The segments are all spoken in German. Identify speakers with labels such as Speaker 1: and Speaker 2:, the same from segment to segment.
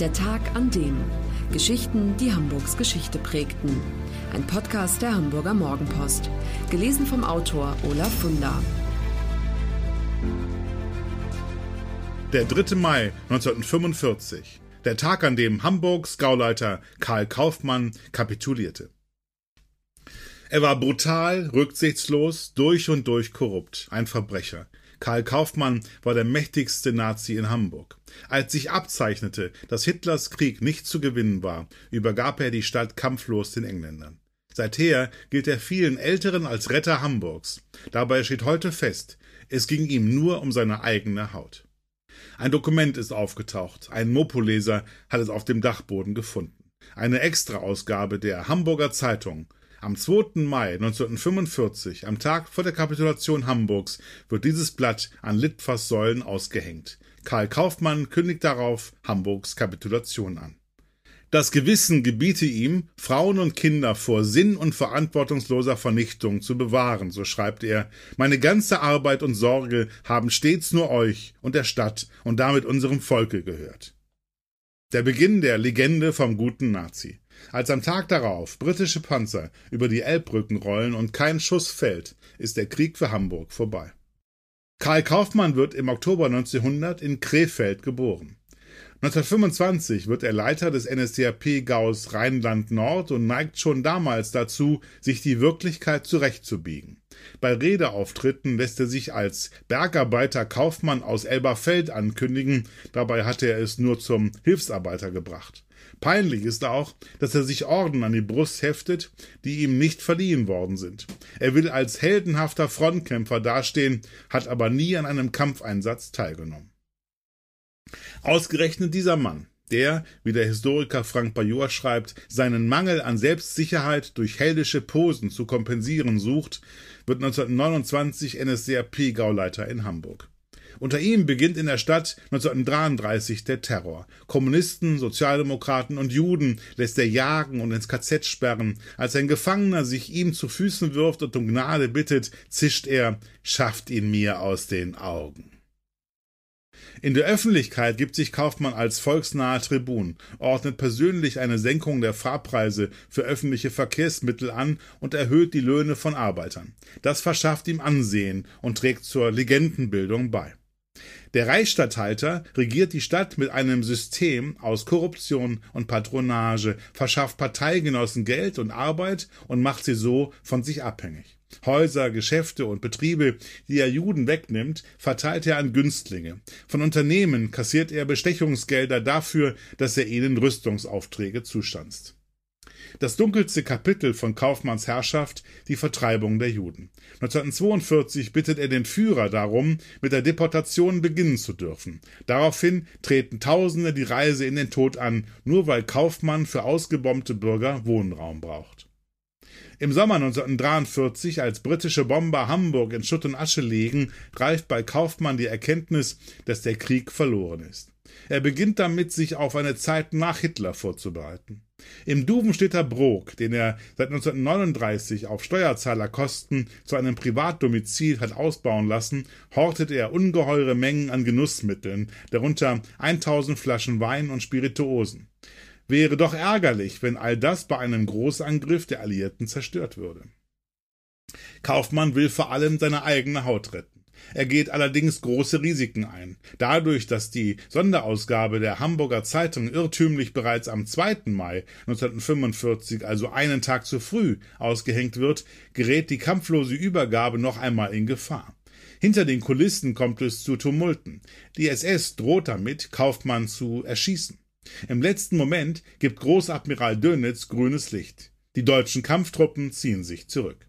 Speaker 1: Der Tag an dem. Geschichten, die Hamburgs Geschichte prägten. Ein Podcast der Hamburger Morgenpost. Gelesen vom Autor Olaf Funder.
Speaker 2: Der 3. Mai 1945. Der Tag, an dem Hamburgs Gauleiter Karl Kaufmann kapitulierte. Er war brutal, rücksichtslos, durch und durch korrupt, ein Verbrecher. Karl Kaufmann war der mächtigste Nazi in Hamburg. Als sich abzeichnete, dass Hitlers Krieg nicht zu gewinnen war, übergab er die Stadt kampflos den Engländern. Seither gilt er vielen Älteren als Retter Hamburgs. Dabei steht heute fest, es ging ihm nur um seine eigene Haut. Ein Dokument ist aufgetaucht. Ein Mopoleser hat es auf dem Dachboden gefunden. Eine Extraausgabe der Hamburger Zeitung am 2. Mai 1945, am Tag vor der Kapitulation Hamburgs, wird dieses Blatt an Litfaßsäulen ausgehängt. Karl Kaufmann kündigt darauf Hamburgs Kapitulation an. Das Gewissen gebiete ihm, Frauen und Kinder vor sinn- und verantwortungsloser Vernichtung zu bewahren, so schreibt er. Meine ganze Arbeit und Sorge haben stets nur euch und der Stadt und damit unserem Volke gehört. Der Beginn der Legende vom guten Nazi. Als am Tag darauf britische Panzer über die Elbbrücken rollen und kein Schuss fällt, ist der Krieg für Hamburg vorbei. Karl Kaufmann wird im Oktober 1900 in Krefeld geboren. 1925 wird er Leiter des NSDAP Gaus Rheinland Nord und neigt schon damals dazu, sich die Wirklichkeit zurechtzubiegen. Bei Redeauftritten lässt er sich als Bergarbeiter Kaufmann aus Elberfeld ankündigen, dabei hatte er es nur zum Hilfsarbeiter gebracht. Peinlich ist auch, dass er sich Orden an die Brust heftet, die ihm nicht verliehen worden sind. Er will als heldenhafter Frontkämpfer dastehen, hat aber nie an einem Kampfeinsatz teilgenommen. Ausgerechnet dieser Mann, der, wie der Historiker Frank Bajor schreibt, seinen Mangel an Selbstsicherheit durch heldische Posen zu kompensieren sucht, wird 1929 NSDAP-Gauleiter in Hamburg. Unter ihm beginnt in der Stadt 1933 der Terror. Kommunisten, Sozialdemokraten und Juden lässt er jagen und ins KZ sperren. Als ein Gefangener sich ihm zu Füßen wirft und um Gnade bittet, zischt er, schafft ihn mir aus den Augen. In der Öffentlichkeit gibt sich Kaufmann als volksnaher Tribun, ordnet persönlich eine Senkung der Fahrpreise für öffentliche Verkehrsmittel an und erhöht die Löhne von Arbeitern. Das verschafft ihm Ansehen und trägt zur Legendenbildung bei. Der Reichsstatthalter regiert die Stadt mit einem System aus Korruption und Patronage, verschafft Parteigenossen Geld und Arbeit und macht sie so von sich abhängig. Häuser, Geschäfte und Betriebe, die er Juden wegnimmt, verteilt er an Günstlinge. Von Unternehmen kassiert er Bestechungsgelder dafür, dass er ihnen Rüstungsaufträge zustanzt. Das dunkelste Kapitel von Kaufmanns Herrschaft, die Vertreibung der Juden. 1942 bittet er den Führer darum, mit der Deportation beginnen zu dürfen. Daraufhin treten Tausende die Reise in den Tod an, nur weil Kaufmann für ausgebombte Bürger Wohnraum braucht. Im Sommer 1943, als britische Bomber Hamburg in Schutt und Asche legen, reift bei Kaufmann die Erkenntnis, dass der Krieg verloren ist. Er beginnt damit, sich auf eine Zeit nach Hitler vorzubereiten. Im Duvenstädter Brok, den er seit 1939 auf Steuerzahlerkosten zu einem Privatdomizil hat ausbauen lassen, hortet er ungeheure Mengen an Genussmitteln, darunter 1000 Flaschen Wein und Spirituosen. Wäre doch ärgerlich, wenn all das bei einem Großangriff der Alliierten zerstört würde. Kaufmann will vor allem seine eigene Haut retten. Er geht allerdings große Risiken ein. Dadurch, dass die Sonderausgabe der Hamburger Zeitung irrtümlich bereits am 2. Mai 1945, also einen Tag zu früh, ausgehängt wird, gerät die kampflose Übergabe noch einmal in Gefahr. Hinter den Kulissen kommt es zu Tumulten. Die SS droht damit, Kaufmann zu erschießen. Im letzten Moment gibt Großadmiral Dönitz grünes Licht. Die deutschen Kampftruppen ziehen sich zurück.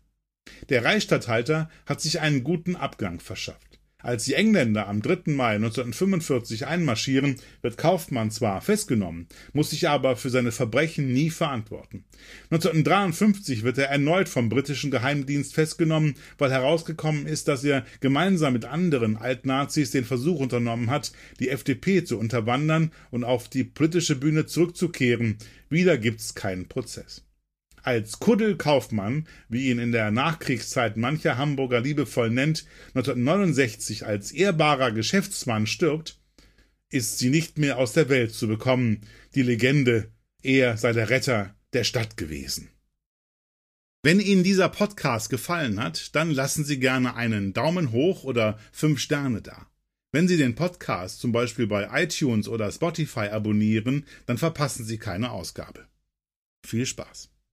Speaker 2: Der Reichsstatthalter hat sich einen guten Abgang verschafft. Als die Engländer am 3. Mai 1945 einmarschieren, wird Kaufmann zwar festgenommen, muss sich aber für seine Verbrechen nie verantworten. 1953 wird er erneut vom britischen Geheimdienst festgenommen, weil herausgekommen ist, dass er gemeinsam mit anderen Altnazis den Versuch unternommen hat, die FDP zu unterwandern und auf die politische Bühne zurückzukehren. Wieder gibt's keinen Prozess. Als Kuddel Kaufmann, wie ihn in der Nachkriegszeit mancher Hamburger liebevoll nennt, 1969 als ehrbarer Geschäftsmann stirbt, ist sie nicht mehr aus der Welt zu bekommen, die Legende, er sei der Retter der Stadt gewesen. Wenn Ihnen dieser Podcast gefallen hat, dann lassen Sie gerne einen Daumen hoch oder fünf Sterne da. Wenn Sie den Podcast zum Beispiel bei iTunes oder Spotify abonnieren, dann verpassen Sie keine Ausgabe. Viel Spaß!